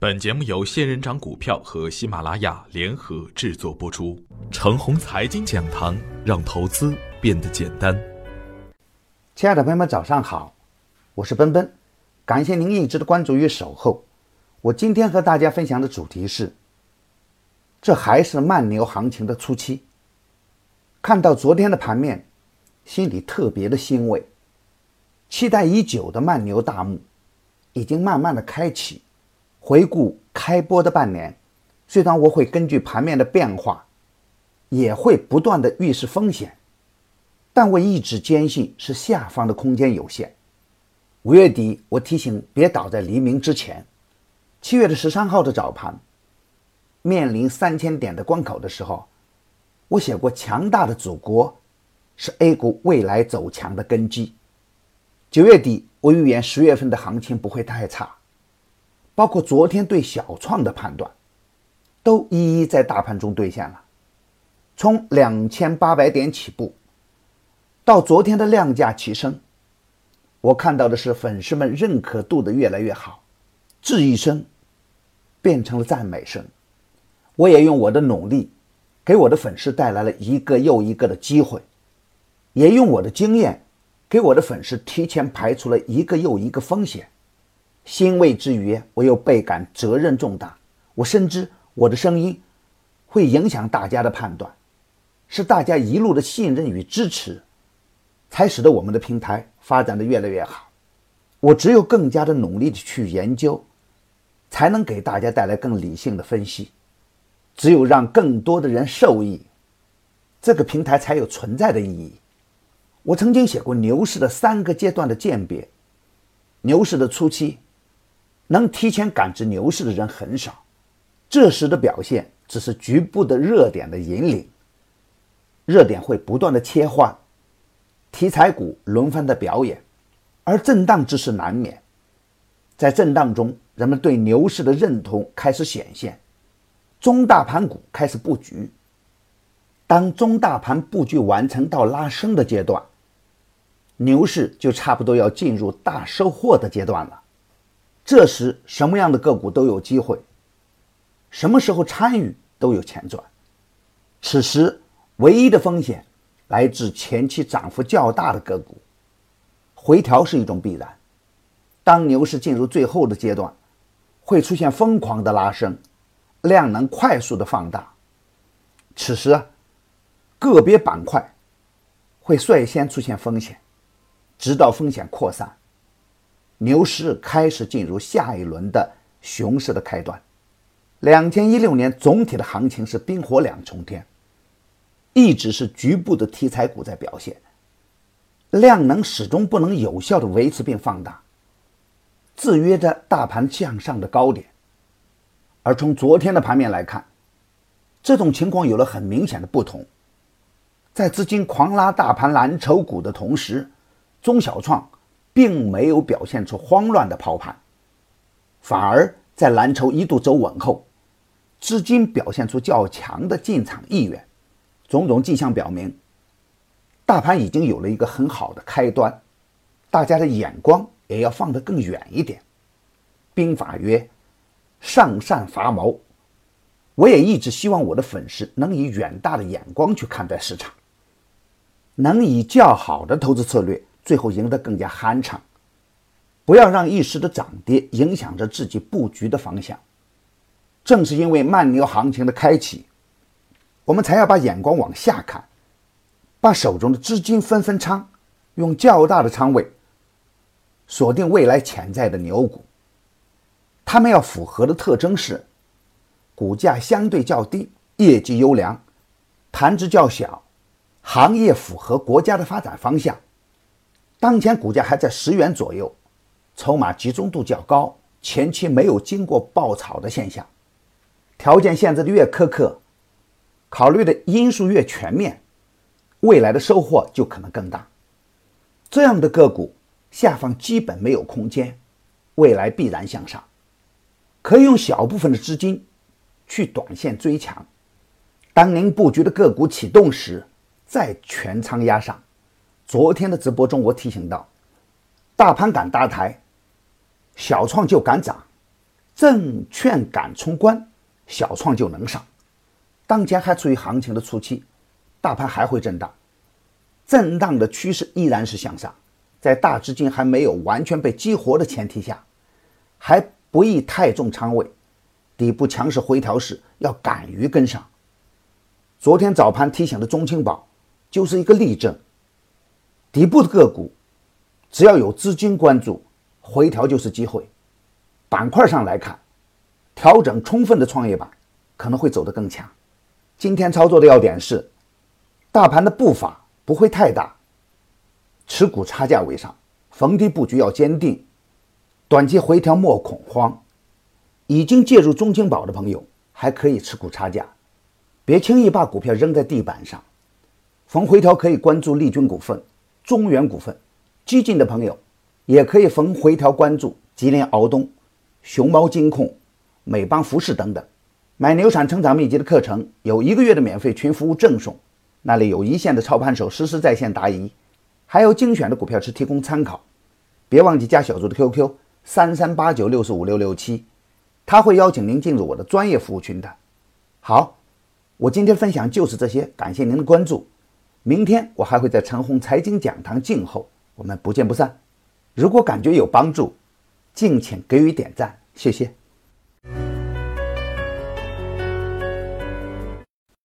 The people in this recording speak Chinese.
本节目由仙人掌股票和喜马拉雅联合制作播出。程红财经讲堂，让投资变得简单。亲爱的朋友们，早上好，我是奔奔，感谢您一直的关注与守候。我今天和大家分享的主题是：这还是慢牛行情的初期。看到昨天的盘面，心里特别的欣慰，期待已久的慢牛大幕已经慢慢的开启。回顾开播的半年，虽然我会根据盘面的变化，也会不断的预示风险，但我一直坚信是下方的空间有限。五月底，我提醒别倒在黎明之前。七月的十三号的早盘，面临三千点的关口的时候，我写过强大的祖国是 A 股未来走强的根基。九月底，我预言十月份的行情不会太差。包括昨天对小创的判断，都一一在大盘中兑现了。从两千八百点起步，到昨天的量价齐升，我看到的是粉丝们认可度的越来越好，质疑声变成了赞美声。我也用我的努力，给我的粉丝带来了一个又一个的机会，也用我的经验，给我的粉丝提前排除了一个又一个风险。欣慰之余，我又倍感责任重大。我深知我的声音会影响大家的判断，是大家一路的信任与支持，才使得我们的平台发展的越来越好。我只有更加的努力的去研究，才能给大家带来更理性的分析。只有让更多的人受益，这个平台才有存在的意义。我曾经写过牛市的三个阶段的鉴别，牛市的初期。能提前感知牛市的人很少，这时的表现只是局部的热点的引领，热点会不断的切换，题材股轮番的表演，而震荡之势难免，在震荡中，人们对牛市的认同开始显现，中大盘股开始布局，当中大盘布局完成到拉升的阶段，牛市就差不多要进入大收获的阶段了。这时，什么样的个股都有机会，什么时候参与都有钱赚。此时，唯一的风险来自前期涨幅较大的个股，回调是一种必然。当牛市进入最后的阶段，会出现疯狂的拉升，量能快速的放大。此时，个别板块会率先出现风险，直到风险扩散。牛市开始进入下一轮的熊市的开端。两千一六年总体的行情是冰火两重天，一直是局部的题材股在表现，量能始终不能有效的维持并放大，制约着大盘向上的高点。而从昨天的盘面来看，这种情况有了很明显的不同，在资金狂拉大盘蓝筹股的同时，中小创。并没有表现出慌乱的抛盘，反而在蓝筹一度走稳后，资金表现出较强的进场意愿。种种迹象表明，大盘已经有了一个很好的开端，大家的眼光也要放得更远一点。兵法曰：“上善伐谋。”我也一直希望我的粉丝能以远大的眼光去看待市场，能以较好的投资策略。最后赢得更加酣畅，不要让一时的涨跌影响着自己布局的方向。正是因为慢牛行情的开启，我们才要把眼光往下看，把手中的资金分分仓，用较大的仓位锁定未来潜在的牛股。他们要符合的特征是：股价相对较低，业绩优良，盘子较小，行业符合国家的发展方向。当前股价还在十元左右，筹码集中度较高，前期没有经过爆炒的现象，条件限制的越苛刻，考虑的因素越全面，未来的收获就可能更大。这样的个股下方基本没有空间，未来必然向上，可以用小部分的资金去短线追强，当您布局的个股启动时，再全仓压上。昨天的直播中，我提醒到，大盘敢搭台，小创就敢涨，证券敢冲关，小创就能上。当前还处于行情的初期，大盘还会震荡，震荡的趋势依然是向上。在大资金还没有完全被激活的前提下，还不宜太重仓位。底部强势回调时，要敢于跟上。昨天早盘提醒的中青宝就是一个例证。底部的个股，只要有资金关注，回调就是机会。板块上来看，调整充分的创业板可能会走得更强。今天操作的要点是，大盘的步伐不会太大。持股差价为上，逢低布局要坚定，短期回调莫恐慌。已经介入中青宝的朋友还可以持股差价，别轻易把股票扔在地板上。逢回调可以关注利君股份、中原股份。激进的朋友也可以逢回调关注吉林敖东、熊猫金控、美邦服饰等等。买牛产成长秘籍的课程有一个月的免费群服务赠送，那里有一线的操盘手实时在线答疑。还有精选的股票池提供参考，别忘记加小猪的 QQ 三三八九六四五六六七，他会邀请您进入我的专业服务群的。好，我今天分享就是这些，感谢您的关注。明天我还会在长虹财经讲堂静候，我们不见不散。如果感觉有帮助，敬请给予点赞，谢谢。